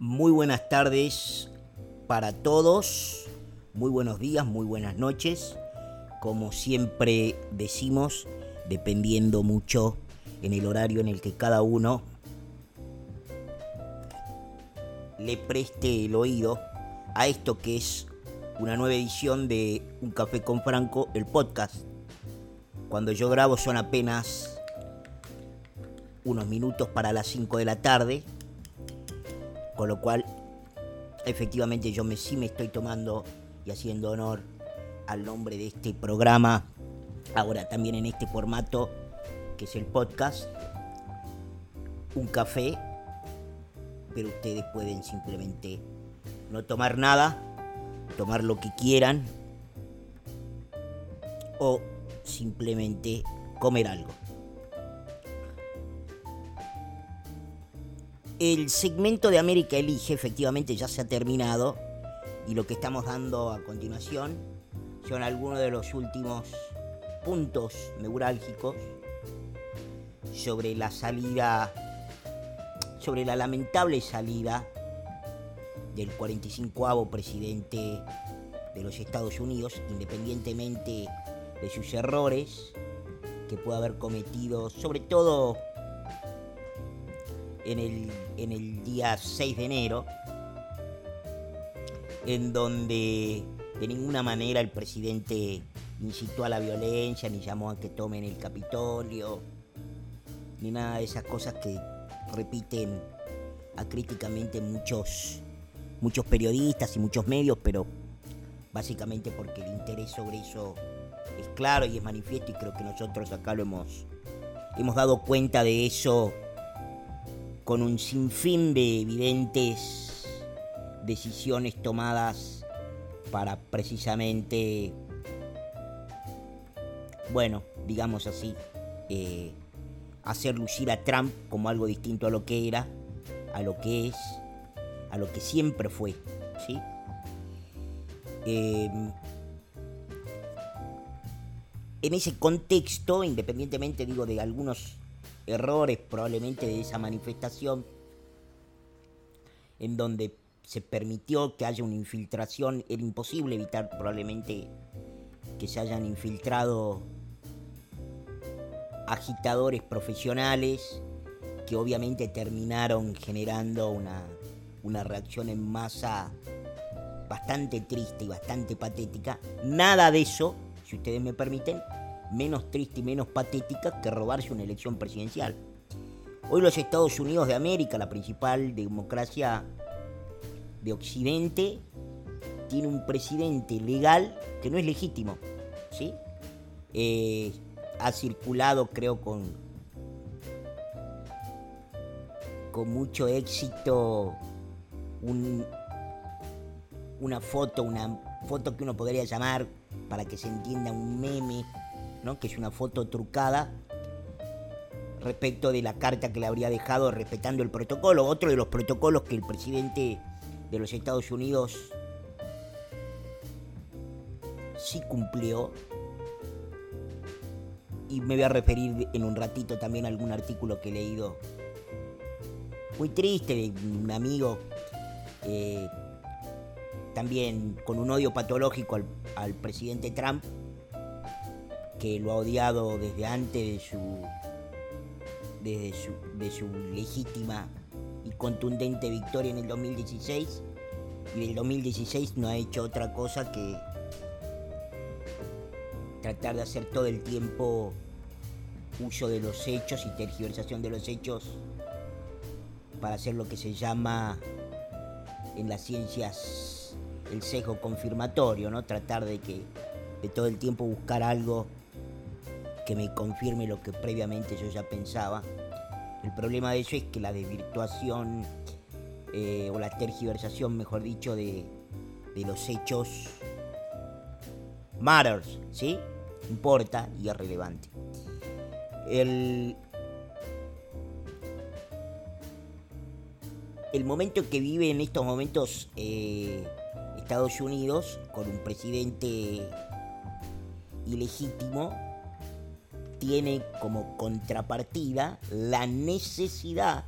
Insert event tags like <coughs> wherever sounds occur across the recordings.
Muy buenas tardes para todos, muy buenos días, muy buenas noches. Como siempre decimos, dependiendo mucho en el horario en el que cada uno le preste el oído a esto que es una nueva edición de Un Café con Franco, el podcast. Cuando yo grabo son apenas unos minutos para las 5 de la tarde, con lo cual efectivamente yo me, sí me estoy tomando y haciendo honor al nombre de este programa, ahora también en este formato que es el podcast, un café, pero ustedes pueden simplemente no tomar nada, tomar lo que quieran o simplemente comer algo. El segmento de América Elige efectivamente ya se ha terminado. Y lo que estamos dando a continuación son algunos de los últimos puntos neurálgicos sobre la salida, sobre la lamentable salida del 45 presidente de los Estados Unidos, independientemente de sus errores que puede haber cometido, sobre todo en el, en el día 6 de enero, en donde de ninguna manera el presidente incitó a la violencia, ni llamó a que tomen el Capitolio, ni nada de esas cosas que repiten acríticamente muchos, muchos periodistas y muchos medios, pero básicamente porque el interés sobre eso es claro y es manifiesto y creo que nosotros acá lo hemos, hemos dado cuenta de eso con un sinfín de evidentes decisiones tomadas para precisamente, bueno, digamos así, eh, hacer lucir a Trump como algo distinto a lo que era, a lo que es, a lo que siempre fue, ¿sí? Eh, en ese contexto, independientemente digo de algunos errores probablemente de esa manifestación, en donde se permitió que haya una infiltración, era imposible evitar probablemente que se hayan infiltrado agitadores profesionales que obviamente terminaron generando una, una reacción en masa bastante triste y bastante patética. Nada de eso, si ustedes me permiten, menos triste y menos patética que robarse una elección presidencial. Hoy los Estados Unidos de América, la principal democracia de Occidente, tiene un presidente legal que no es legítimo. ¿sí? Eh, ha circulado, creo, con, con mucho éxito una foto, una foto que uno podría llamar, para que se entienda, un meme, que es una foto trucada respecto de la carta que le habría dejado respetando el protocolo. Otro de los protocolos que el presidente de los Estados Unidos sí cumplió. Y me voy a referir en un ratito también a algún artículo que he leído. Muy triste de un amigo eh, también con un odio patológico al, presidente Trump que lo ha odiado desde antes de su desde su, de su legítima y contundente victoria en el 2016 y del 2016 no ha hecho otra cosa que tratar de hacer todo el tiempo uso de los hechos y tergiversación de los hechos para hacer lo que se llama en las ciencias el sesgo confirmatorio, ¿no? Tratar de que de todo el tiempo buscar algo que me confirme lo que previamente yo ya pensaba. El problema de eso es que la desvirtuación eh, o la tergiversación, mejor dicho, de, de los hechos matters, ¿sí? Importa y es relevante. El, el momento que vive en estos momentos eh, Estados Unidos, con un presidente ilegítimo, tiene como contrapartida la necesidad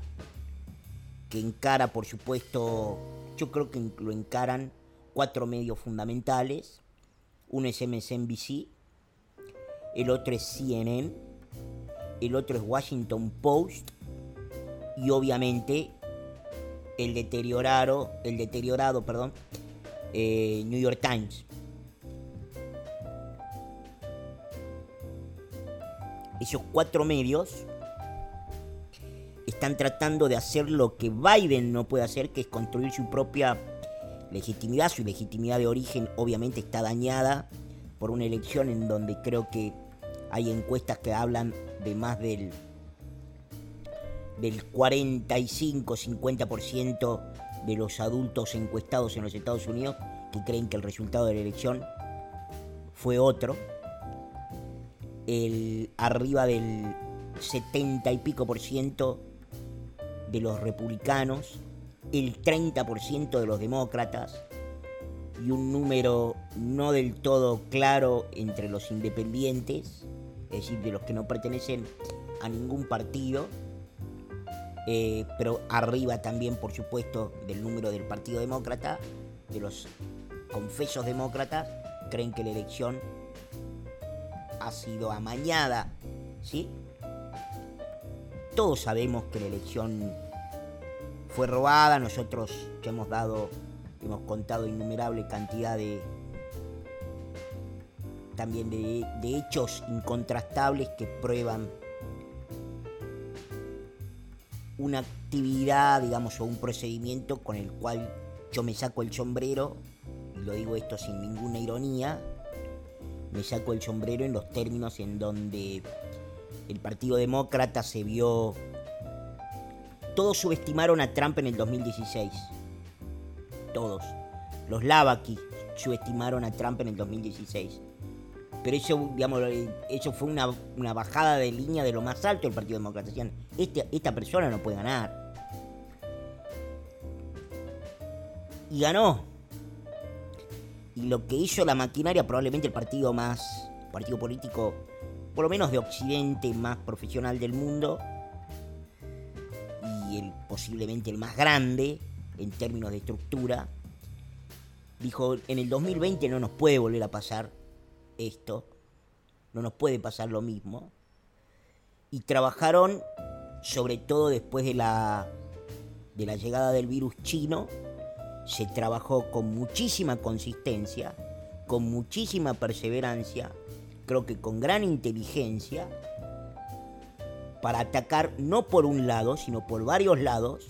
que encara, por supuesto, yo creo que lo encaran cuatro medios fundamentales. Uno es MSNBC, el otro es CNN, el otro es Washington Post y obviamente el deteriorado, el deteriorado, perdón, eh, New York Times. Esos cuatro medios están tratando de hacer lo que Biden no puede hacer, que es construir su propia legitimidad. Su legitimidad de origen obviamente está dañada por una elección en donde creo que hay encuestas que hablan de más del, del 45-50% de los adultos encuestados en los Estados Unidos que creen que el resultado de la elección fue otro. El, arriba del 70 y pico por ciento de los republicanos, el 30% de los demócratas y un número no del todo claro entre los independientes, es decir, de los que no pertenecen a ningún partido, eh, pero arriba también, por supuesto, del número del Partido Demócrata, de los confesos demócratas, creen que la elección ha sido amañada, ¿sí? Todos sabemos que la elección fue robada, nosotros ya hemos dado, hemos contado innumerable cantidad de también de, de hechos incontrastables que prueban una actividad, digamos, o un procedimiento con el cual yo me saco el sombrero, y lo digo esto sin ninguna ironía, me saco el sombrero en los términos en donde el Partido Demócrata se vio... Todos subestimaron a Trump en el 2016. Todos. Los Lavaki subestimaron a Trump en el 2016. Pero eso, digamos, eso fue una, bajada de línea de lo más alto del Partido Demócrata. Decían, este, esta persona no puede ganar. Y ganó. Lo que hizo la maquinaria, probablemente el partido más, partido político, por lo menos de Occidente, más profesional del mundo, y posiblemente el más grande en términos de estructura, dijo, en el 2020 no nos puede volver a pasar esto, no nos puede pasar lo mismo. Y trabajaron, sobre todo después de la, de la llegada del virus chino, se trabajó con muchísima consistencia, con muchísima perseverancia, creo que con gran inteligencia, para atacar no por un lado, sino por varios lados,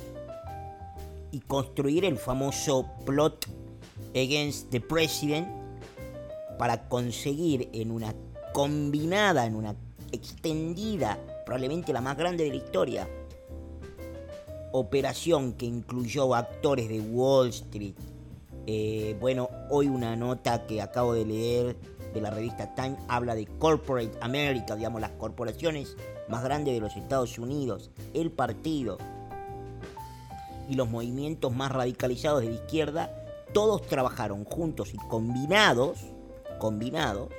y construir el famoso plot against the president, para conseguir en una combinada, en una extendida, probablemente la más grande de la historia, operación que incluyó actores de Wall Street. Eh, bueno, hoy una nota que acabo de leer de la revista Time habla de Corporate America, digamos las corporaciones más grandes de los Estados Unidos, el partido y los movimientos más radicalizados de la izquierda, todos trabajaron juntos y combinados combinados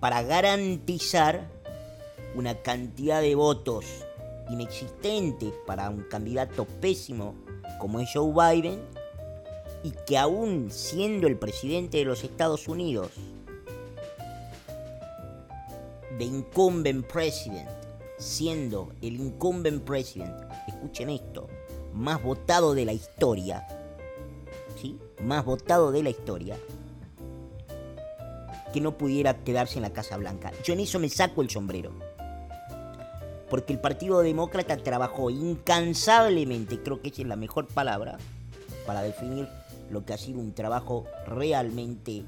para garantizar una cantidad de votos inexistente para un candidato pésimo como es Joe Biden y que aún siendo el presidente de los Estados Unidos, de incumbent president, siendo el incumbent president, escuchen esto, más votado de la historia, ¿sí? Más votado de la historia, que no pudiera quedarse en la Casa Blanca. Yo en eso me saco el sombrero. Porque el Partido Demócrata trabajó incansablemente, creo que esa es la mejor palabra para definir lo que ha sido un trabajo realmente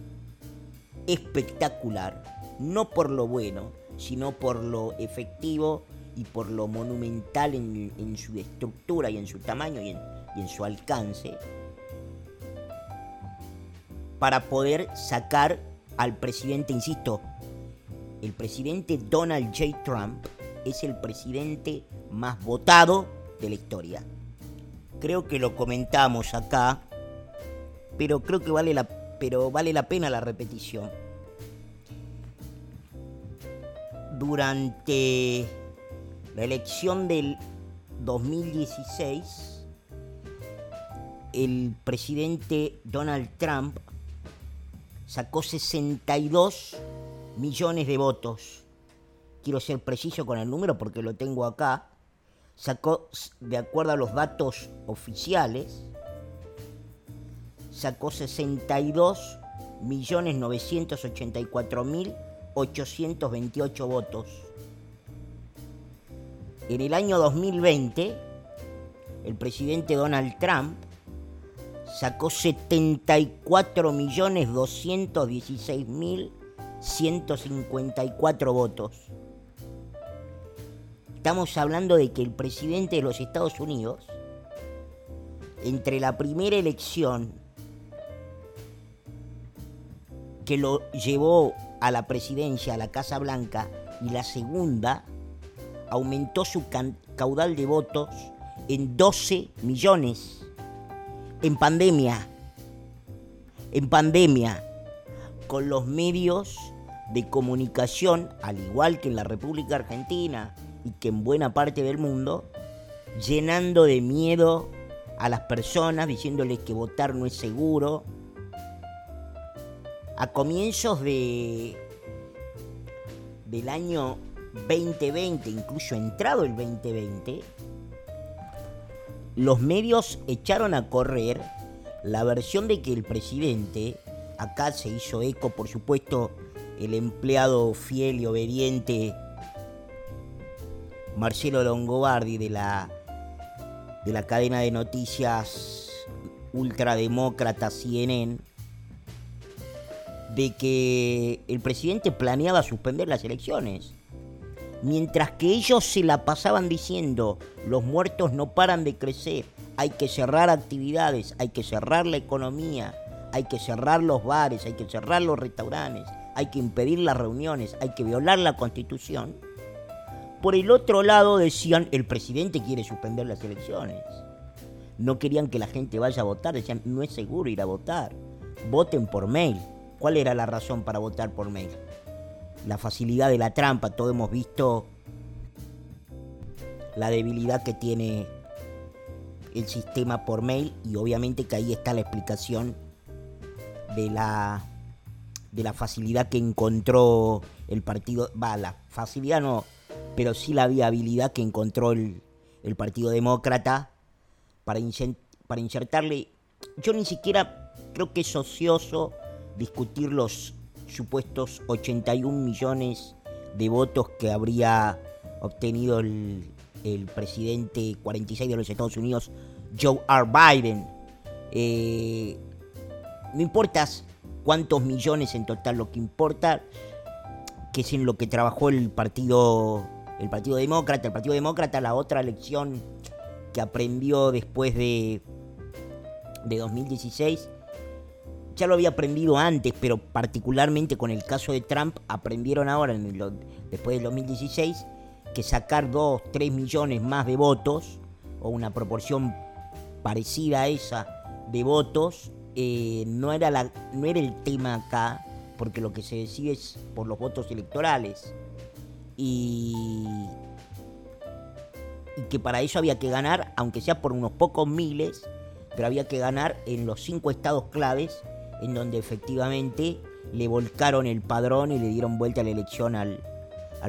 espectacular, no por lo bueno, sino por lo efectivo y por lo monumental en, su estructura y en su tamaño y en su alcance, para poder sacar al presidente, insisto, el presidente Donald J. Trump es el presidente más votado de la historia. Creo que lo comentamos acá, pero creo que vale la, pero vale la pena la repetición. Durante la elección del 2016, el presidente Donald Trump sacó 62 millones de votos. Quiero ser preciso con el número porque lo tengo acá. Sacó, de acuerdo a los datos oficiales, sacó 62 millones 984 mil 828 votos. En el año 2020, el presidente Donald Trump sacó 74 millones 216 mil 154 votos. Estamos hablando de que el presidente de los Estados Unidos, entre la primera elección que lo llevó a la presidencia, a la Casa Blanca, y la segunda, aumentó su caudal de votos en 12 millones. En pandemia, en pandemia, con los medios de comunicación, al igual que en la República Argentina y que en buena parte del mundo, llenando de miedo a las personas, diciéndoles que votar no es seguro, a comienzos de, del año 2020, incluso entrado el 2020, los medios echaron a correr la versión de que el presidente, acá se hizo eco, por supuesto, el empleado fiel y obediente Marcelo Longobardi de la, de la cadena de noticias ultrademócrata CNN, de que el presidente planeaba suspender las elecciones. Mientras que ellos se la pasaban diciendo, los muertos no paran de crecer, hay que cerrar actividades, hay que cerrar la economía, hay que cerrar los bares, hay que cerrar los restaurantes, hay que impedir las reuniones, hay que violar la constitución. Por el otro lado decían, el presidente quiere suspender las elecciones. No querían que la gente vaya a votar, decían, no es seguro ir a votar, voten por mail. ¿Cuál era la razón para votar por mail? La facilidad de la trampa, todos hemos visto la debilidad que tiene el sistema por mail y obviamente que ahí está la explicación de la de la facilidad que encontró el partido, va, la facilidad no, pero sí la viabilidad que encontró el, Partido Demócrata para, insertarle, yo ni siquiera creo que es ocioso discutir los supuestos 81 millones de votos que habría obtenido el, presidente 46 de los Estados Unidos, Joe R. Biden. Eh, no importa cuántos millones en total, lo que importa que es en lo que trabajó el partido, el partido demócrata. El partido demócrata, la otra lección que aprendió después de, de 2016 ya lo había aprendido antes, pero particularmente con el caso de Trump, aprendieron ahora, en después del 2016, que sacar 2, 3 millones más de votos, o una proporción parecida a esa de votos, eh, no, era la, no era el tema acá, porque lo que se decide es por los votos electorales. Y, que para eso había que ganar, aunque sea por unos pocos miles, pero había que ganar en los cinco estados claves en donde efectivamente le volcaron el padrón y le dieron vuelta la elección al,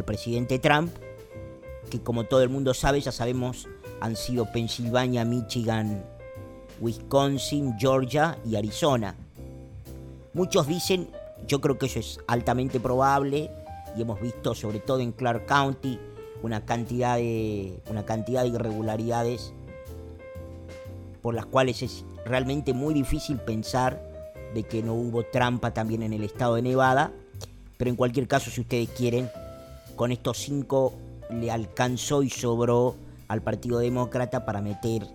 presidente Trump, que como todo el mundo sabe, ya sabemos, han sido Pensilvania, Michigan, Wisconsin, Georgia y Arizona. Muchos dicen, yo creo que eso es altamente probable, y hemos visto sobre todo en Clark County una cantidad de, una cantidad de irregularidades por las cuales es realmente muy difícil pensar de que no hubo trampa también en el estado de Nevada. Pero en cualquier caso, si ustedes quieren, con estos cinco le alcanzó y sobró al Partido Demócrata para meter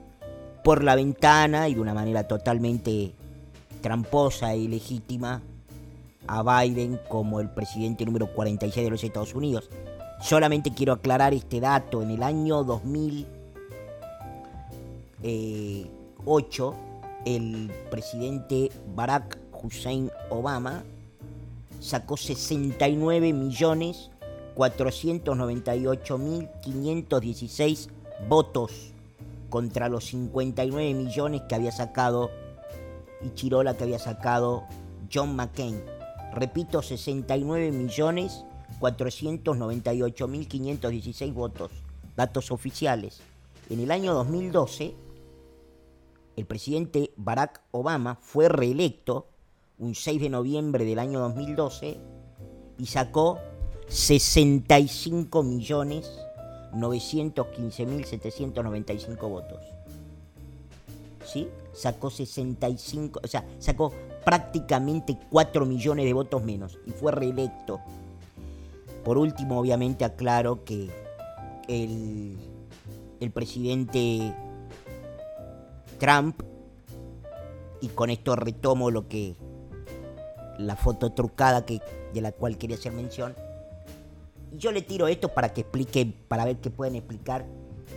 por la ventana y de una manera totalmente tramposa e ilegítima a Biden como el presidente número 46 de los Estados Unidos. Solamente quiero aclarar este dato. En el año 2008, el presidente Barack Hussein Obama sacó 69 millones 498 mil 516 votos contra los 59 millones que había sacado y Chirola que había sacado John McCain. Repito, 69 millones 498 mil 516 votos, datos oficiales. En el año 2012, el presidente Barack Obama fue reelecto un 6 de noviembre del año 2012 y sacó 65 millones 915 mil 795 votos. ¿Sí? Sacó 65, o sea, sacó prácticamente 4 millones de votos menos y fue reelecto. Por último, obviamente aclaro que el, el presidente Trump, y con esto retomo lo que la foto trucada que, de la cual quería hacer mención, yo le tiro esto para que expliquen, para ver qué pueden explicar.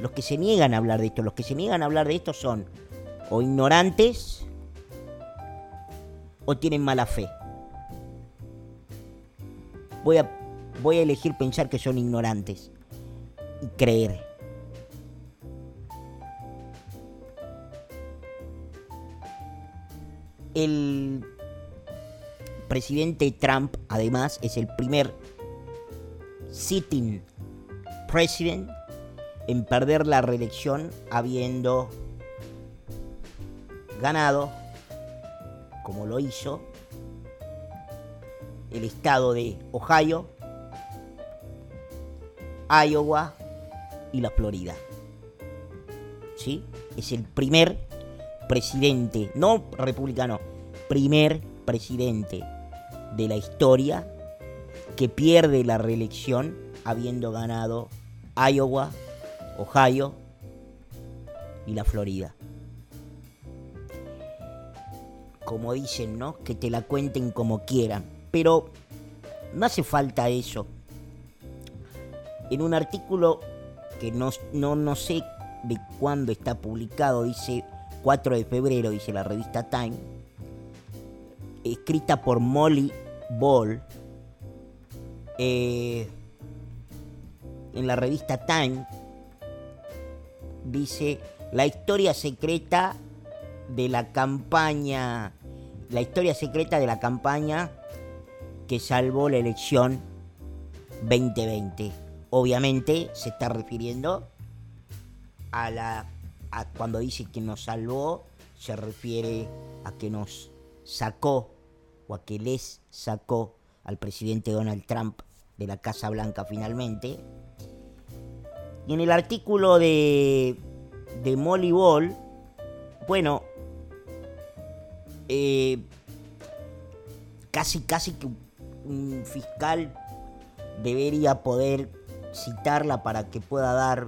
Los que se niegan a hablar de esto, los que se niegan a hablar de esto son o ignorantes o tienen mala fe. Voy a, voy a elegir pensar que son ignorantes y creer. El presidente Trump, además, es el primer sitting president en perder la reelección habiendo ganado, como lo hizo, el estado de Ohio, Iowa y la Florida. ¿Sí? Es el primer presidente, no republicano, primer presidente de la historia que pierde la reelección habiendo ganado Iowa, Ohio y la Florida. Como dicen, ¿no? Que te la cuenten como quieran. Pero no hace falta eso. En un artículo que no, no, no sé de cuándo está publicado, dice 4 de febrero, dice la revista Time, escrita por Molly Ball, eh, en la revista Time, dice la historia secreta de la campaña, la historia secreta de la campaña que salvó la elección 2020. Obviamente se está refiriendo a la cuando dice que nos salvó, se refiere a que nos sacó o a que les sacó al presidente Donald Trump de la Casa Blanca finalmente. Y en el artículo de, de Molly Ball, bueno, eh, casi, casi que un fiscal debería poder citarla para que pueda dar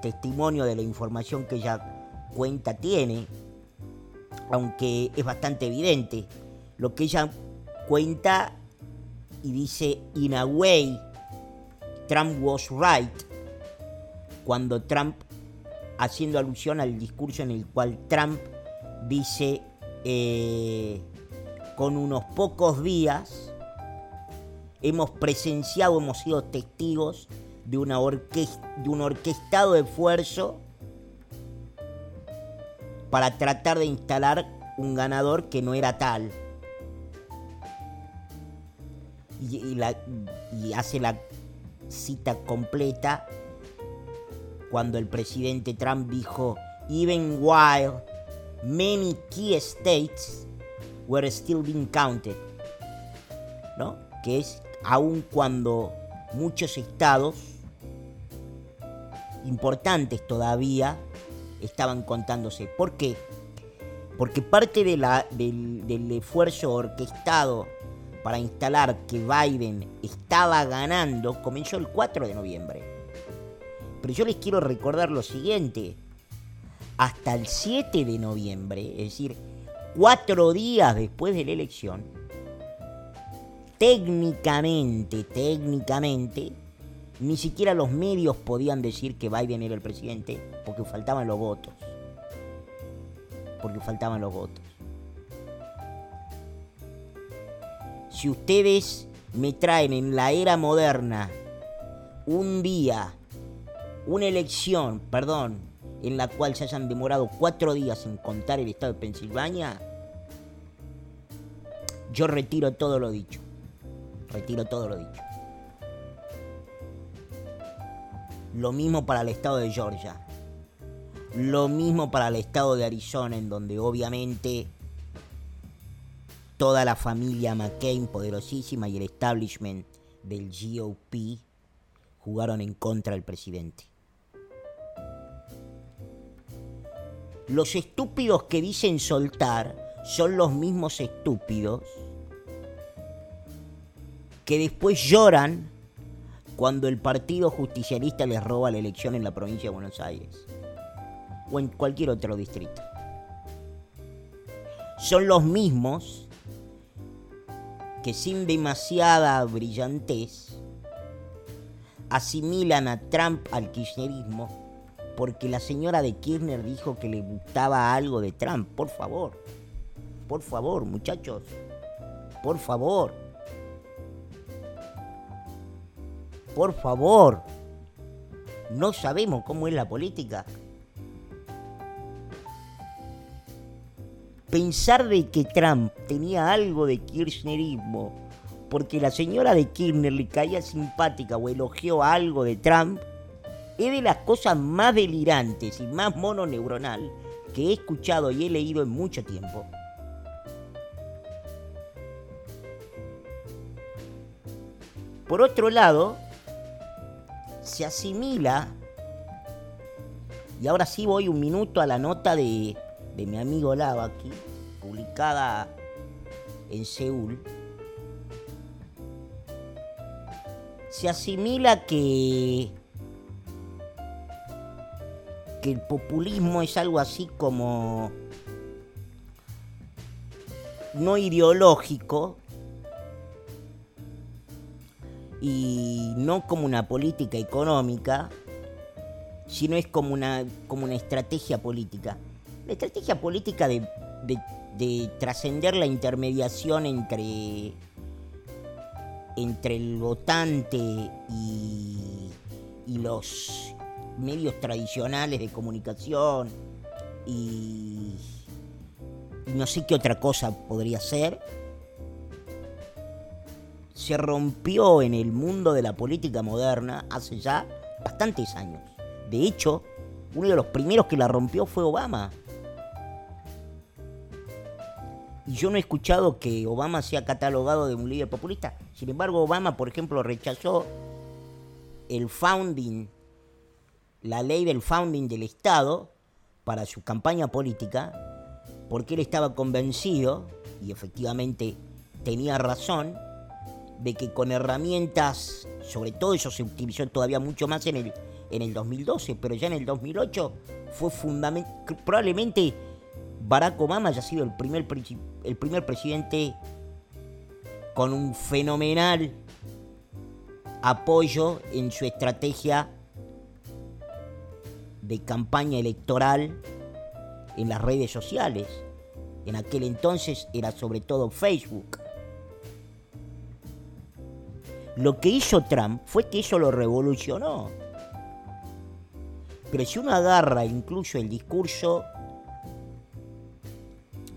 testimonio de la información que ella cuenta tiene, aunque es bastante evidente. Lo que ella cuenta y dice, in a way, Trump was right, cuando Trump, haciendo alusión al discurso en el cual Trump dice, eh, con unos pocos días, hemos presenciado, hemos sido testigos de, de un orquestado esfuerzo para tratar de instalar un ganador que no era tal. Y, hace la cita completa cuando el presidente Trump dijo, even while many key states were still being counted, ¿no? Que es aun cuando muchos estados importantes todavía estaban contándose. ¿Por qué? Porque parte de del, del esfuerzo orquestado para instalar que Biden estaba ganando comenzó el 4 de noviembre. Pero yo les quiero recordar lo siguiente. Hasta el 7 de noviembre, es decir, cuatro días después de la elección, técnicamente, técnicamente, ni siquiera los medios podían decir que Biden era el presidente porque faltaban los votos. Porque faltaban los votos. si ustedes me traen en la era moderna un día una elección, perdón, en la cual se hayan demorado cuatro días en contar el estado de Pensilvania, yo retiro todo lo dicho. Retiro todo lo dicho. Lo mismo para el estado de Georgia. Lo mismo para el estado de Arizona, en donde obviamente toda la familia McCain, poderosísima, y el establishment del GOP jugaron en contra del presidente. Los estúpidos que dicen soltar son los mismos estúpidos que después lloran cuando el Partido Justicialista les roba la elección en la provincia de Buenos Aires o en cualquier otro distrito. Son los mismos que sin demasiada brillantez asimilan a Trump al kirchnerismo porque la señora de Kirchner dijo que le gustaba algo de Trump. Por favor, por favor, muchachos, por favor. Por favor, no sabemos cómo es la política. Pensar de que Trump tenía algo de kirchnerismo porque la señora de Kirchner le caía simpática o elogió algo de Trump es de las cosas más delirantes y más mononeuronal que he escuchado y he leído en mucho tiempo. Por otro lado, se asimila, y ahora sí voy un minuto a la nota de, de mi amigo Lava aquí, publicada en Seúl, se asimila que que el populismo es algo así como no ideológico y no como una política económica, sino es como una, como una estrategia política. La estrategia política de, de trascender la intermediación entre, entre el votante y, y los medios tradicionales de comunicación y, no sé qué otra cosa podría ser, se rompió en el mundo de la política moderna hace ya bastantes años. De hecho, uno de los primeros que la rompió fue Obama. Y yo no he escuchado que Obama sea catalogado de un líder populista. Sin embargo, Obama, por ejemplo, rechazó el founding la ley del founding del Estado para su campaña política, porque él estaba convencido, y efectivamente tenía razón, de que con herramientas, sobre todo eso se utilizó todavía mucho más en el, en el 2012, pero ya en el 2008 fue fundamental, probablemente Barack Obama haya sido el primer, el primer presidente con un fenomenal apoyo en su estrategia de campaña electoral en las redes sociales. En aquel entonces era sobre todo Facebook. Lo que hizo Trump fue que eso lo revolucionó. Pero si uno agarra incluso el discurso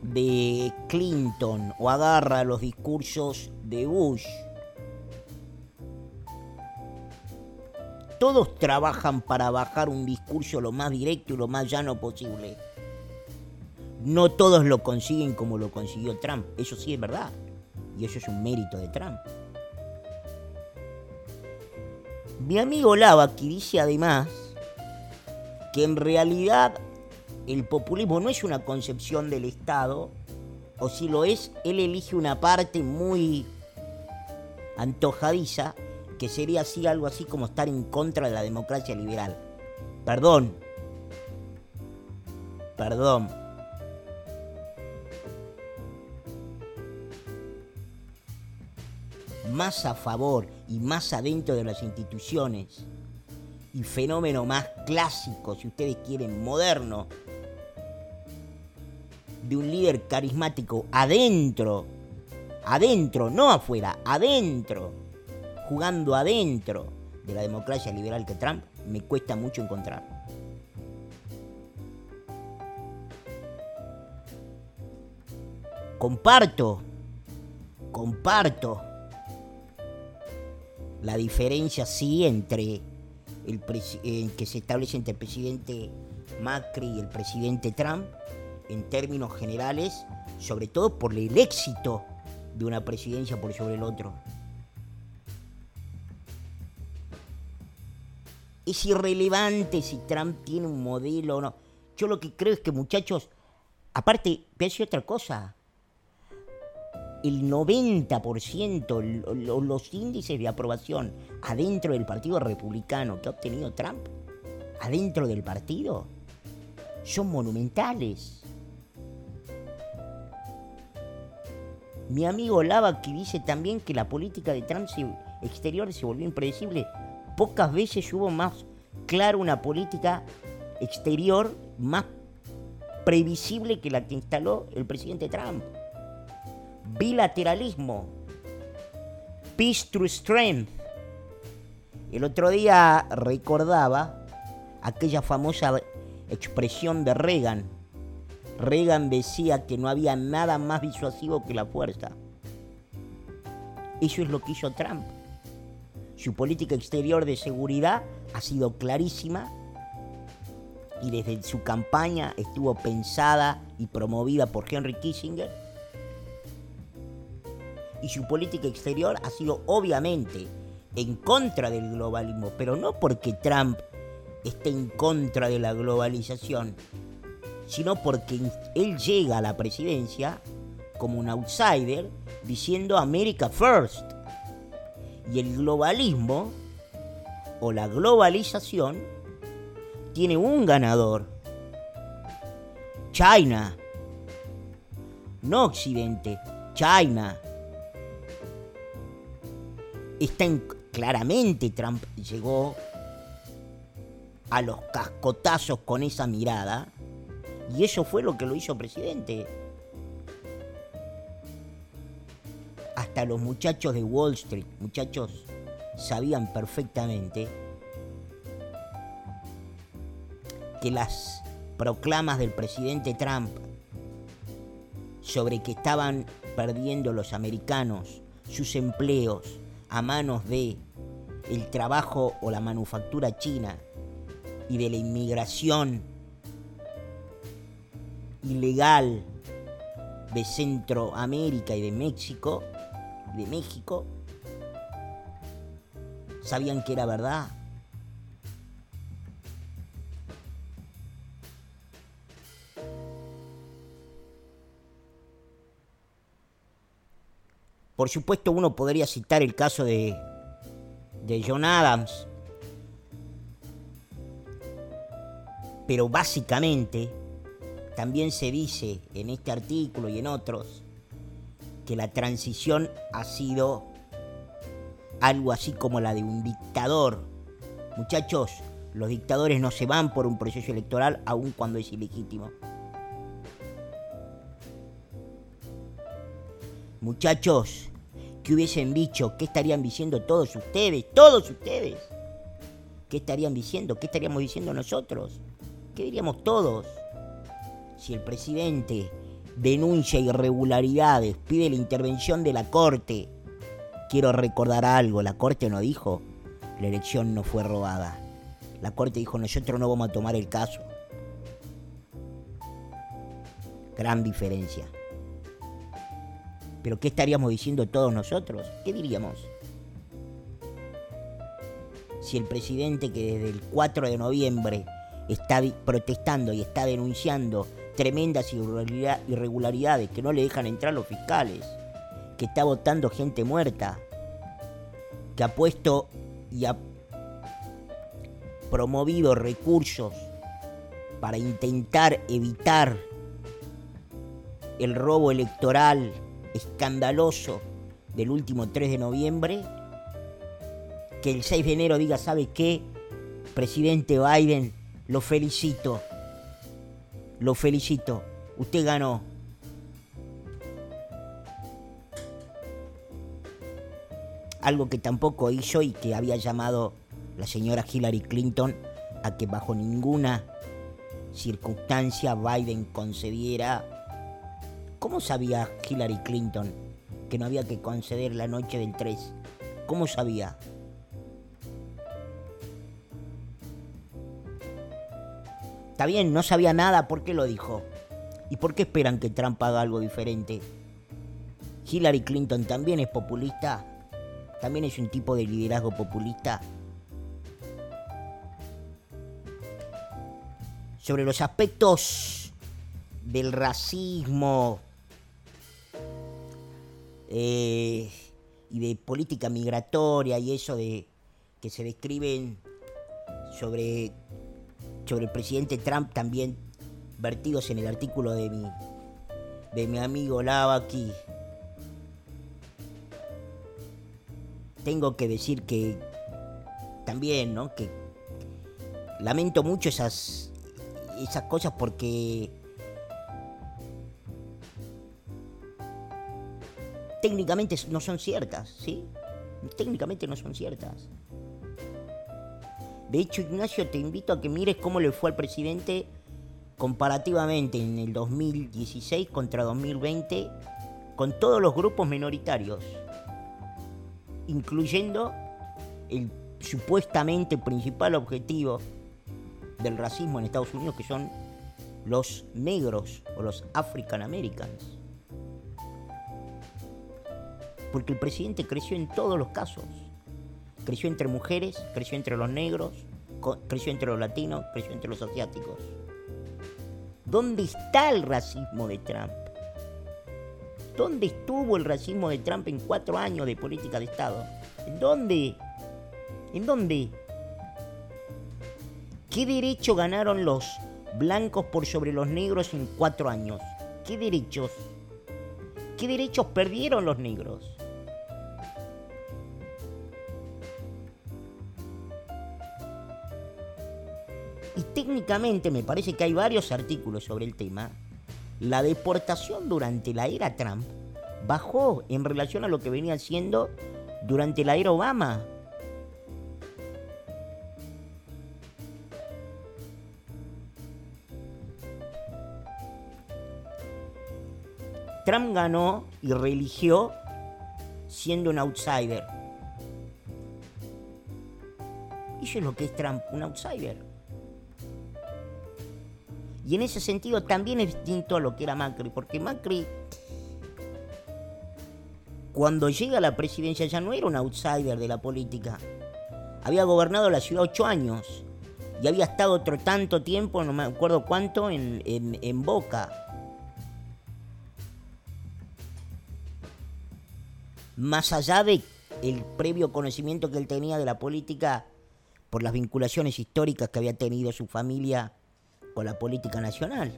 de Clinton o agarra los discursos de Bush, todos trabajan para bajar un discurso lo más directo y lo más llano posible. No todos lo consiguen como lo consiguió Trump, eso sí es verdad. Y eso es un mérito de Trump. Mi amigo Lavaki dice además que en realidad el populismo no es una concepción del Estado, o si lo es, él elige una parte muy antojadiza que sería así algo así como estar en contra de la democracia liberal. Perdón. Perdón. Más a favor y más adentro de las instituciones y fenómeno más clásico, si ustedes quieren, moderno, de un líder carismático adentro, adentro, no afuera, adentro jugando adentro de la democracia liberal que Trump, me cuesta mucho encontrar. Comparto, comparto la diferencia sí entre el que se establece entre el presidente Macri y el presidente Trump en términos generales, sobre todo por el éxito de una presidencia por sobre el otro. Es irrelevante si Trump tiene un modelo o no. Yo lo que creo es que muchachos, aparte, pienso otra cosa. El 90%, los índices de aprobación adentro del Partido Republicano que ha obtenido Trump, adentro del partido, son monumentales. Mi amigo Lava que dice también que la política de Trump exterior se volvió impredecible. Pocas veces hubo más claro una política exterior más previsible que la que instaló el presidente Trump. Bilateralismo. Peace through strength. El otro día recordaba aquella famosa expresión de Reagan Reagan decía que no había nada más disuasivo que la fuerza. Eso es lo que hizo Trump. Su política exterior de seguridad ha sido clarísima y desde su campaña estuvo pensada y promovida por Henry Kissinger. Y su política exterior ha sido obviamente en contra del globalismo, pero no porque Trump esté en contra de la globalización, sino porque él llega a la presidencia como un outsider diciendo America First. Y el globalismo o la globalización tiene un ganador. China. No Occidente, China. Está claramente Trump llegó a los cascotazos con esa mirada y eso fue lo que lo hizo presidente. Hasta los muchachos de Wall Street, muchachos, sabían perfectamente que las proclamas del presidente Trump sobre que estaban perdiendo los americanos sus empleos a manos de el trabajo o la manufactura china y de la inmigración ilegal de Centroamérica y de México, de México, sabían que era verdad. Por supuesto uno podría citar el caso de, de John Adams, pero básicamente también se dice en este artículo y en otros que la transición ha sido algo así como la de un dictador. Muchachos, los dictadores no se van por un proceso electoral aun cuando es ilegítimo. Muchachos, ¿qué hubiesen dicho? ¿Qué estarían diciendo todos ustedes? Todos ustedes. ¿Qué estarían diciendo? ¿Qué estaríamos diciendo nosotros? ¿Qué diríamos todos? si el presidente denuncia irregularidades, pide la intervención de la Corte, quiero recordar algo, la Corte no dijo, la elección no fue robada. La Corte dijo, nosotros no vamos a tomar el caso. Gran diferencia. Pero ¿qué estaríamos diciendo todos nosotros? ¿Qué diríamos? Si el presidente que desde el 4 de noviembre está protestando y está denunciando tremendas irregularidades que no le dejan entrar los fiscales, que está votando gente muerta, que ha puesto y ha promovido recursos para intentar evitar el robo electoral escandaloso del último 3 de noviembre, que el 6 de enero diga, ¿sabe qué? Presidente Biden, lo felicito, lo felicito. Usted ganó. Algo que tampoco hizo y que había llamado la señora Hillary Clinton a que bajo ninguna circunstancia Biden concediera... ¿Cómo sabía Hillary Clinton que no había que conceder la noche del 3? ¿Cómo sabía? Está bien, no sabía nada, ¿por qué lo dijo? ¿Y por qué esperan que Trump haga algo diferente? Hillary Clinton también es populista, también es un tipo de liderazgo populista. Sobre los aspectos del racismo eh, y de política migratoria y eso de que se describen sobre, sobre el presidente Trump también vertidos en el artículo de mi, de mi amigo Lavaki. Tengo que decir que también, ¿no? Que lamento mucho esas, esas cosas porque técnicamente no son ciertas, ¿sí? Técnicamente no son ciertas. De hecho, Ignacio, te invito a que mires cómo le fue al presidente comparativamente en el 2016 contra 2020 con todos los grupos minoritarios, incluyendo el supuestamente principal objetivo del racismo en Estados Unidos, que son los negros o los African Americans. Porque el presidente creció en todos los casos. Creció entre mujeres, creció entre los negros, creció entre los latinos, creció entre los asiáticos. ¿Dónde está el racismo de Trump? ¿Dónde estuvo el racismo de Trump en cuatro años de política de Estado? ¿En dónde? ¿En dónde? ¿Qué derecho ganaron los blancos por sobre los negros en cuatro años? ¿Qué derechos? ¿Qué derechos perdieron los negros? Y técnicamente me parece que hay varios artículos sobre el tema. La deportación durante la era Trump bajó en relación a lo que venía siendo durante la era Obama. Trump ganó y religió siendo un outsider. Eso es lo que es Trump, un outsider. Y en ese sentido también es distinto a lo que era Macri, porque Macri, cuando llega a la presidencia, ya no era un outsider de la política. Había gobernado la ciudad ocho años y había estado otro tanto tiempo, no me acuerdo cuánto, en, en Boca. Más allá de previo conocimiento que él tenía de la política por las vinculaciones históricas que había tenido su familia con la política nacional.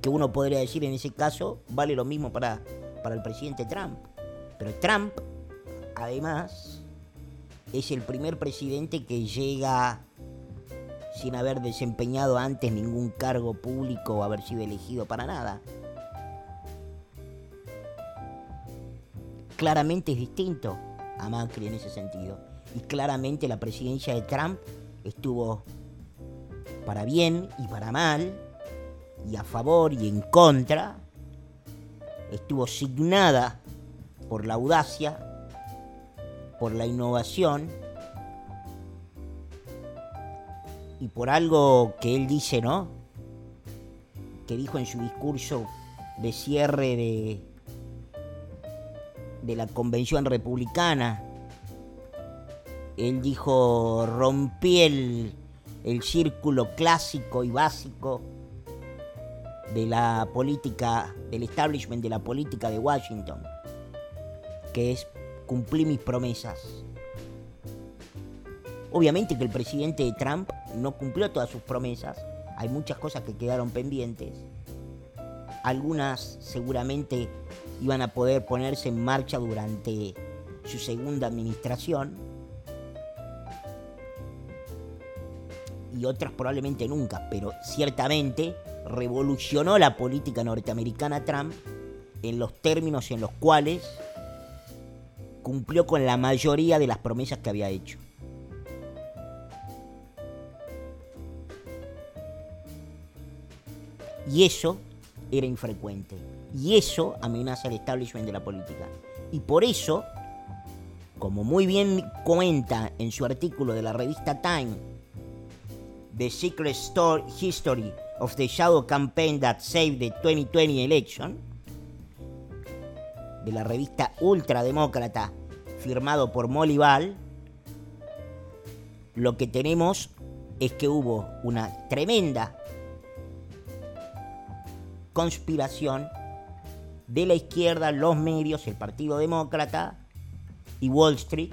Que uno podría decir en ese caso vale lo mismo para, para el presidente Trump. Pero Trump, además, es el primer presidente que llega sin haber desempeñado antes ningún cargo público o haber sido elegido para nada. Claramente es distinto a Macri en ese sentido. Y claramente la presidencia de Trump estuvo para bien y para mal, y a favor y en contra, estuvo signada por la audacia, por la innovación y por algo que él dice, ¿no? Que dijo en su discurso de cierre de, de la convención republicana. Él dijo, rompí el, el círculo clásico y básico de la política, del establishment de la política de Washington, que es cumplir mis promesas. Obviamente que el presidente Trump no cumplió todas sus promesas, hay muchas cosas que quedaron pendientes, algunas seguramente iban a poder ponerse en marcha durante su segunda administración, y otras probablemente nunca, pero ciertamente revolucionó la política norteamericana Trump en los términos en los cuales cumplió con la mayoría de las promesas que había hecho. Y eso era infrecuente. Y eso amenaza el establishment de la política. Y por eso, como muy bien cuenta en su artículo de la revista Time The Secret Story History of the Shadow Campaign That Saved the 2020 Election, de la revista ultrademócrata firmado por Molly Ball, lo que tenemos es que hubo una tremenda conspiración de la izquierda, los medios, el Partido Demócrata y Wall Street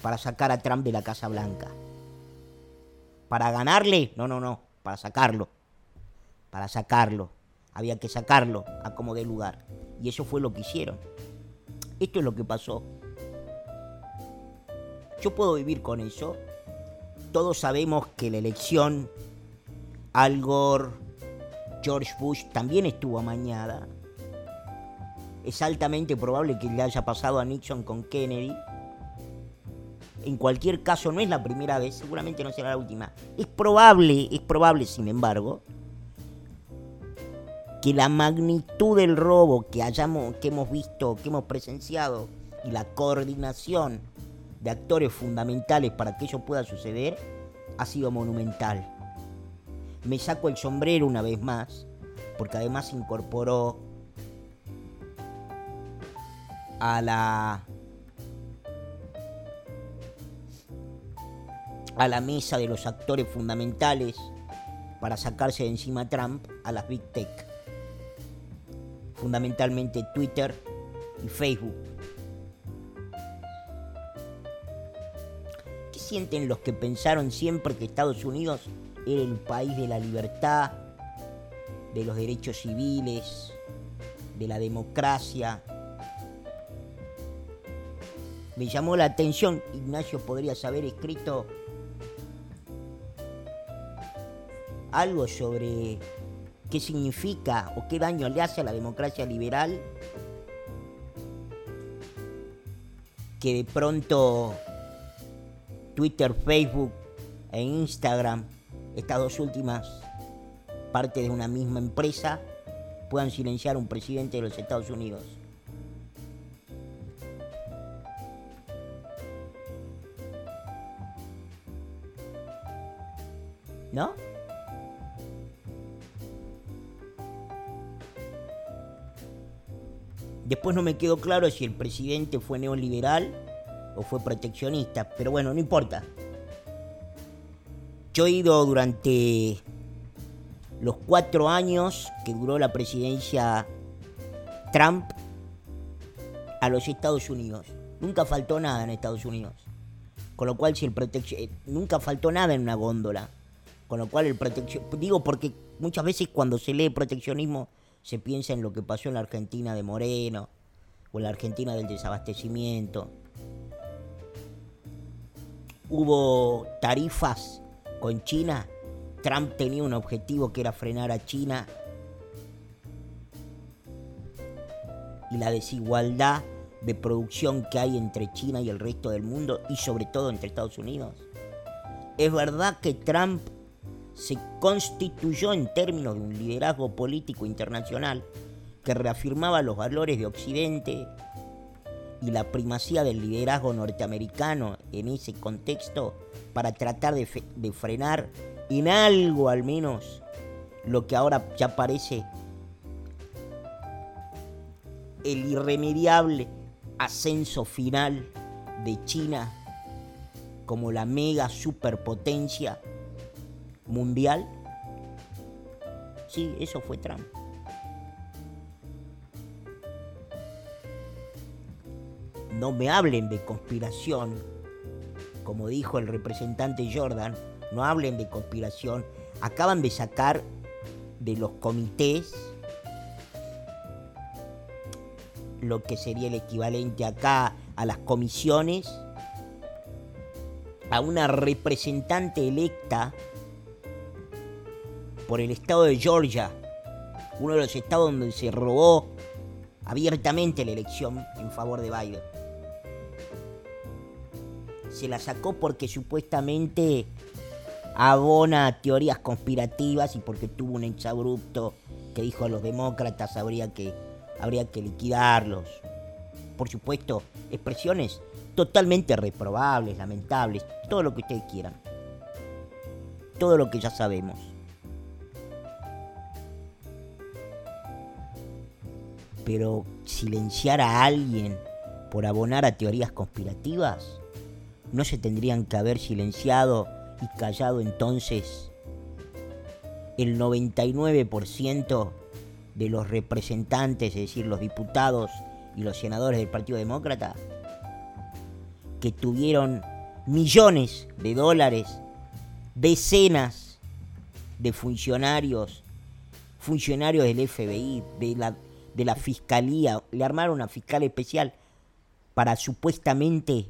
para sacar a Trump de la Casa Blanca. ¿Para ganarle? No, no, no, para sacarlo. Para sacarlo. Había que sacarlo a como de lugar. Y eso fue lo que hicieron. Esto es lo que pasó. Yo puedo vivir con eso. Todos sabemos que la elección Al Gore, George Bush también estuvo amañada. Es altamente probable que le haya pasado a Nixon con Kennedy. En cualquier caso, no es la primera vez, seguramente no será la última. Es probable, es probable, sin embargo, que la magnitud del robo que, hayamos, que hemos visto, que hemos presenciado, y la coordinación de actores fundamentales para que ello pueda suceder, ha sido monumental. Me saco el sombrero una vez más, porque además incorporó a la a la mesa de los actores fundamentales para sacarse de encima Trump a las Big Tech fundamentalmente Twitter y Facebook. ¿Qué sienten los que pensaron siempre que Estados Unidos era el país de la libertad, de los derechos civiles, de la democracia? Me llamó la atención, Ignacio podrías haber escrito algo sobre qué significa o qué daño le hace a la democracia liberal que de pronto Twitter, Facebook e Instagram, estas dos últimas partes de una misma empresa, puedan silenciar a un presidente de los Estados Unidos. ¿No? Después no me quedó claro si el presidente fue neoliberal o fue proteccionista, pero bueno, no importa. Yo he ido durante los cuatro años que duró la presidencia Trump a los Estados Unidos. Nunca faltó nada en Estados Unidos. Con lo cual, si el protección. Nunca faltó nada en una góndola. Con lo cual, el protección. Digo porque muchas veces cuando se lee proteccionismo se piensa en lo que pasó en la Argentina de Moreno o en la Argentina del desabastecimiento. Hubo tarifas con China. Trump tenía un objetivo que era frenar a China. Y la desigualdad de producción que hay entre China y el resto del mundo y sobre todo entre Estados Unidos. Es verdad que Trump se constituyó en términos de un liderazgo político internacional que reafirmaba los valores de Occidente y la primacía del liderazgo norteamericano en ese contexto para tratar de, frenar en algo al menos lo que ahora ya parece el irremediable ascenso final de China como la mega superpotencia mundial. Sí, eso fue Trump. No me hablen de conspiración, como dijo el representante Jordan, no hablen de conspiración. Acaban de sacar de los comités lo que sería el equivalente acá a las comisiones, a una representante electa por el estado de Georgia, uno de los estados donde se robó abiertamente la elección en favor de Biden. Se la sacó porque supuestamente abona teorías conspirativas y porque tuvo un exabrupto que dijo a los demócratas habría que, habría que liquidarlos. Por supuesto, expresiones totalmente reprobables, lamentables, todo lo que ustedes quieran. Todo lo que ya sabemos. Pero silenciar a alguien por abonar a teorías conspirativas, ¿no se tendrían que haber silenciado y callado entonces el 99% de los representantes, es decir, los diputados y los senadores del Partido Demócrata, que tuvieron millones de dólares, decenas de funcionarios, funcionarios del FBI, de la, de la Fiscalía, le armaron una fiscal especial para supuestamente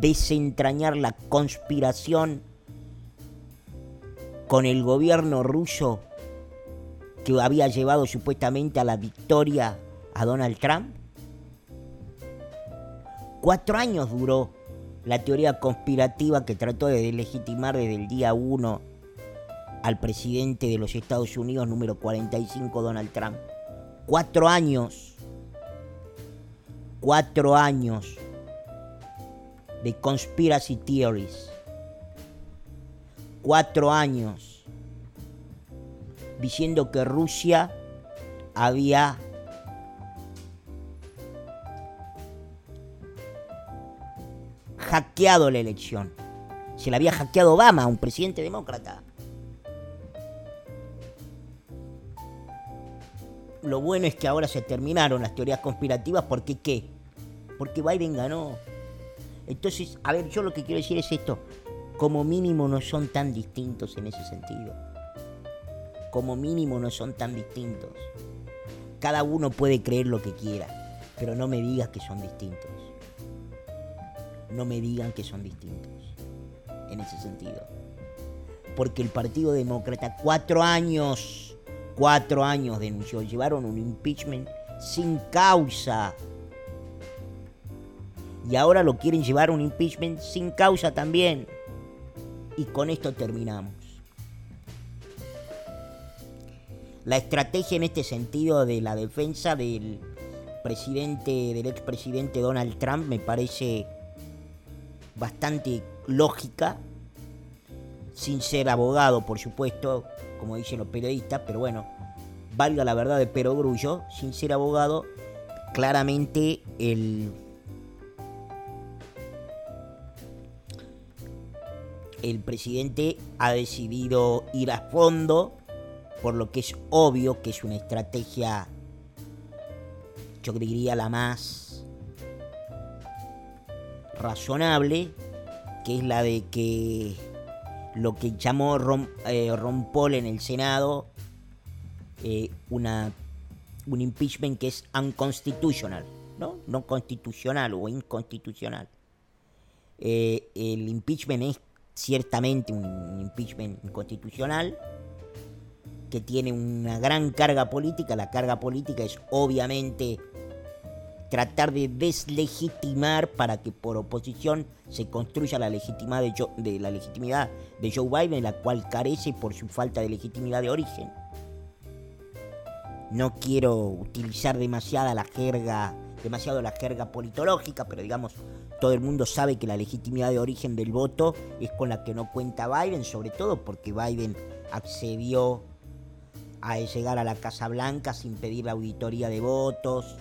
desentrañar la conspiración con el gobierno ruso que había llevado supuestamente a la victoria a Donald Trump? Cuatro años duró la teoría conspirativa que trató de delegitimar desde el día uno al presidente de los Estados Unidos número 45, Donald Trump. Cuatro años. Cuatro años de conspiracy theories. Cuatro años diciendo que Rusia había hackeado la elección. Se la había hackeado Obama, un presidente demócrata. Lo bueno es que ahora se terminaron las teorías conspirativas porque qué? Porque Biden ganó. Entonces, a ver, yo lo que quiero decir es esto. Como mínimo no son tan distintos en ese sentido. Como mínimo no son tan distintos. Cada uno puede creer lo que quiera, pero no me digas que son distintos no me digan que son distintos en ese sentido. Porque el Partido Demócrata cuatro años, cuatro años denunció, llevaron un impeachment sin causa. Y ahora lo quieren llevar un impeachment sin causa también. Y con esto terminamos. La estrategia en este sentido de la defensa del presidente, del expresidente Donald Trump me parece bastante lógica, sin ser abogado, por supuesto, como dicen los periodistas, pero bueno, valga la verdad de perogrullo, sin ser abogado, claramente el, el presidente ha decidido ir a fondo, por lo que es obvio que es una estrategia, yo diría la más razonable, que es la de que lo que llamó Ron, eh, en el Senado eh, una, un impeachment que es unconstitutional, ¿no? No constitucional o inconstitucional. Eh, el impeachment es ciertamente un impeachment inconstitucional que tiene una gran carga política. La carga política es obviamente tratar de deslegitimar para que por oposición se construya la legitimidad de, Joe, de, la legitimidad de Joe Biden, la cual carece por su falta de legitimidad de origen. No quiero utilizar demasiada la jerga, demasiado la jerga politológica, pero digamos, todo el mundo sabe que la legitimidad de origen del voto es con la que no cuenta Biden, sobre todo porque Biden accedió a llegar a la Casa Blanca sin pedir la auditoría de votos,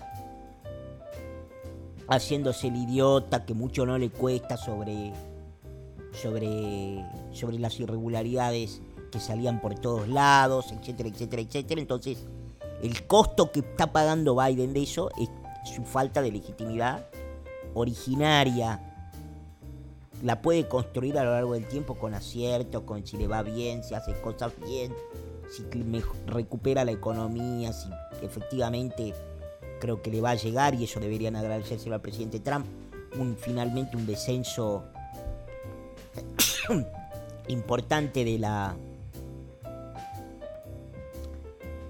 haciéndose el idiota que mucho no le cuesta sobre, sobre, sobre las irregularidades que salían por todos lados, etcétera, etcétera, etcétera. Entonces, el costo que está pagando Biden de eso es su falta de legitimidad originaria. La puede construir a lo largo del tiempo con acierto, con si le va bien, si hace cosas bien, si recupera la economía, si efectivamente creo que le va a llegar y eso deberían agradecérselo al presidente Trump, un, finalmente un descenso <coughs> importante de la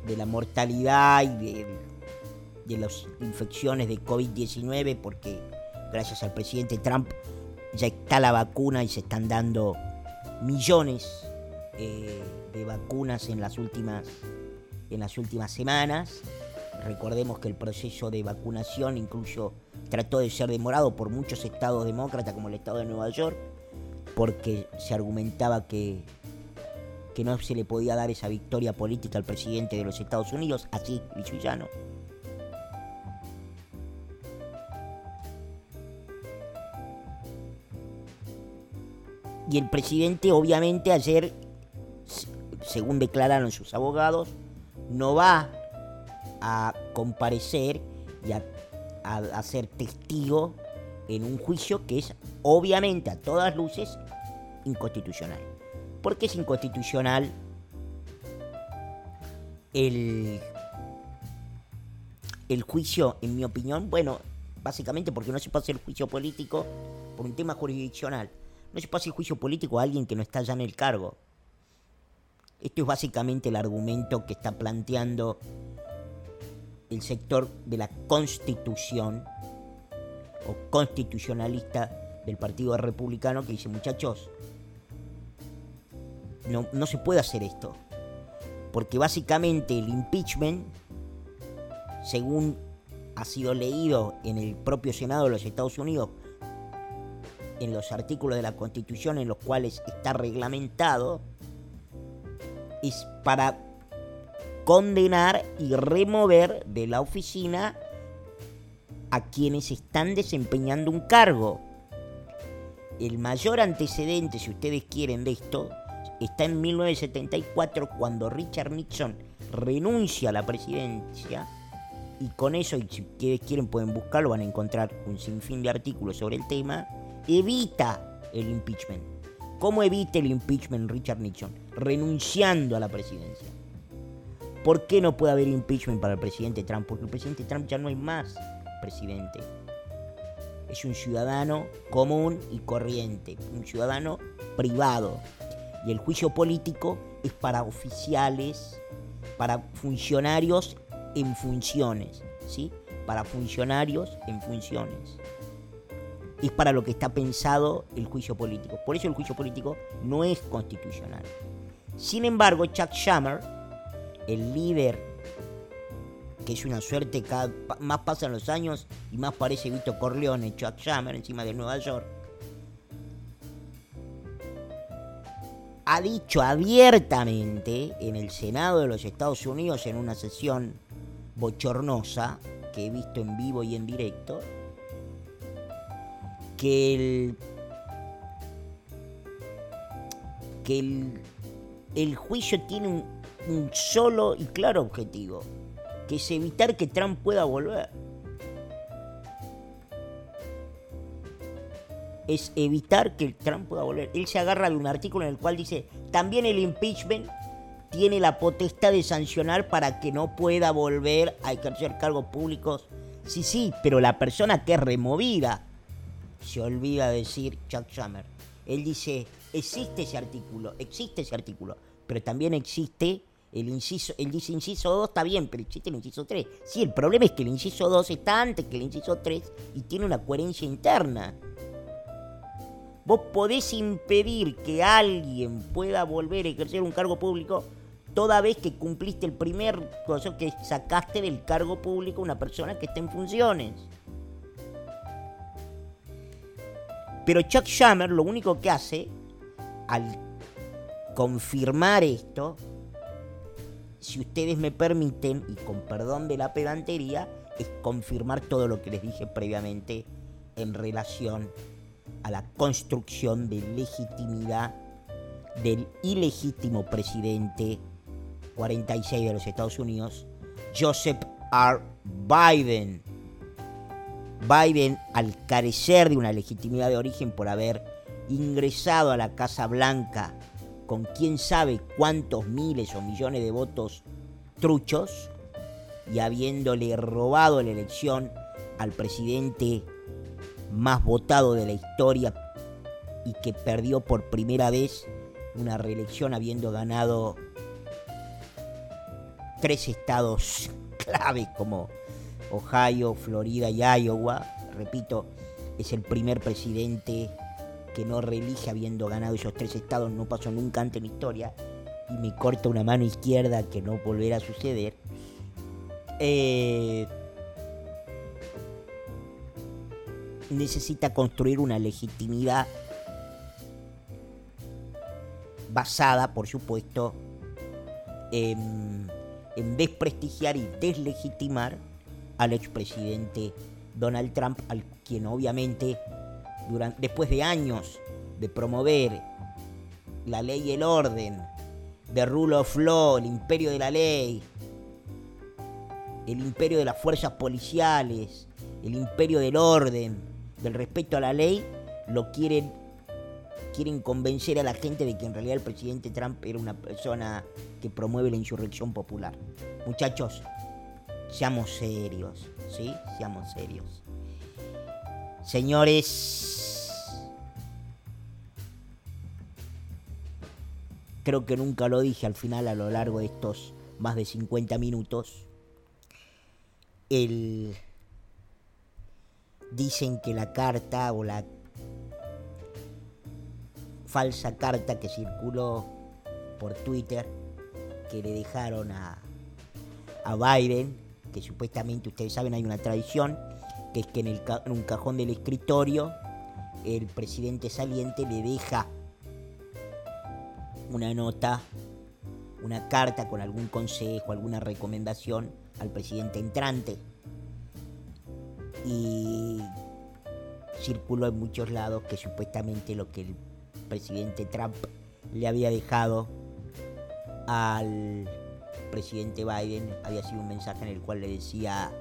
de la mortalidad y de, de las infecciones de COVID-19 porque gracias al presidente Trump ya está la vacuna y se están dando millones eh, de vacunas en las últimas en las últimas semanas. Recordemos que el proceso de vacunación incluso trató de ser demorado por muchos estados demócratas como el estado de Nueva York, porque se argumentaba que, que no se le podía dar esa victoria política al presidente de los Estados Unidos, así llano. Y el presidente obviamente ayer, según declararon sus abogados, no va a comparecer y a, ser testigo en un juicio que es obviamente a todas luces inconstitucional. ¿Por qué es inconstitucional el, el juicio, en mi opinión? Bueno, básicamente porque no se puede hacer juicio político por un tema jurisdiccional. No se puede hacer juicio político a alguien que no está ya en el cargo. Esto es básicamente el argumento que está planteando el sector de la constitución o constitucionalista del Partido Republicano que dice, muchachos, no, no se puede hacer esto. Porque básicamente el impeachment, según ha sido leído en el propio Senado de los Estados Unidos, en los artículos de la Constitución en los cuales está reglamentado, es para condenar y remover de la oficina a quienes están desempeñando un cargo. El mayor antecedente, si ustedes quieren, de esto está en 1974 cuando Richard Nixon renuncia a la presidencia y con eso, y si ustedes quieren pueden buscarlo, van a encontrar un sinfín de artículos sobre el tema, evita el impeachment. ¿Cómo evita el impeachment Richard Nixon? Renunciando a la presidencia. ¿Por qué no puede haber impeachment para el presidente Trump? Porque el presidente Trump ya no es más presidente. Es un ciudadano común y corriente, un ciudadano privado. Y el juicio político es para oficiales, para funcionarios en funciones, ¿sí? Para funcionarios en funciones es para lo que está pensado el juicio político. Por eso el juicio político no es constitucional. Sin embargo, Chuck Schumer, el líder, que es una suerte, cada, más pasan los años y más parece Vito Corleone, Chuck Schumer, encima de Nueva York, ha dicho abiertamente en el Senado de los Estados Unidos en una sesión bochornosa que he visto en vivo y en directo, que el, que el, juicio tiene un, un solo y claro objetivo, que es evitar que Trump pueda volver. es evitar que Trump pueda volver. Él se agarra de un artículo en el cual dice, también el impeachment tiene la potestad de sancionar para que no pueda volver a ejercer cargos públicos. Sí, sí, pero la persona que es removida se olvida decir Chuck Schumer. Él dice, existe ese artículo, existe ese artículo, pero también existe el inciso, dice inciso 2 está bien, pero existe el inciso 3. Sí, el problema es que el inciso 2 está antes que el inciso 3 y tiene una coherencia interna. Vos podés impedir que alguien pueda volver a ejercer un cargo público toda vez que cumpliste el primer cosa que sacaste del cargo público una persona que está en funciones. Pero Chuck Schumer lo único que hace, al confirmar esto, si ustedes me permiten, y con perdón de la pedantería, es confirmar todo lo que les dije previamente en relación a la construcción de legitimidad del ilegítimo presidente 46 de los Estados Unidos, Joseph R. Biden. Biden, al carecer de una legitimidad de origen por haber ingresado a la Casa Blanca con quién sabe cuántos miles o millones de votos truchos y habiéndole robado la elección al presidente más votado de la historia y que perdió por primera vez una reelección habiendo ganado tres estados <laughs> clave como Ohio, Florida y Iowa. Repito, es el primer presidente que no reelige habiendo ganado esos tres estados, no pasó nunca antes en la historia, y me corta una mano izquierda que no volverá a suceder. Eh, necesita construir una legitimidad basada, por supuesto, en, desprestigiar y deslegitimar al expresidente Donald Trump, al quien obviamente durante, después de años de promover la ley y el orden, de rule of law, el imperio de la ley, el imperio de las fuerzas policiales, el imperio del orden, del respeto a la ley, lo quieren quieren convencer a la gente de que en realidad el presidente Trump era una persona que promueve la insurrección popular. Muchachos, seamos serios, ¿sí? Seamos serios. Señores, creo que nunca lo dije al final a lo largo de estos más de 50 minutos. El dicen que la carta o la falsa carta que circuló por Twitter que le dejaron a, a Biden, que supuestamente ustedes saben hay una tradición, que es que en, el, en un cajón del escritorio el presidente saliente le deja una nota, una carta con algún consejo, alguna recomendación al presidente entrante. Y circuló en muchos lados que supuestamente lo que el presidente Trump le había dejado al presidente Biden había sido un mensaje en el cual le decía,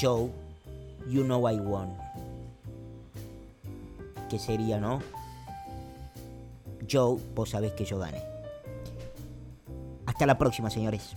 Joe, you know I won. Que sería, ¿no? Joe, vos sabés que yo gané. Hasta la próxima, señores.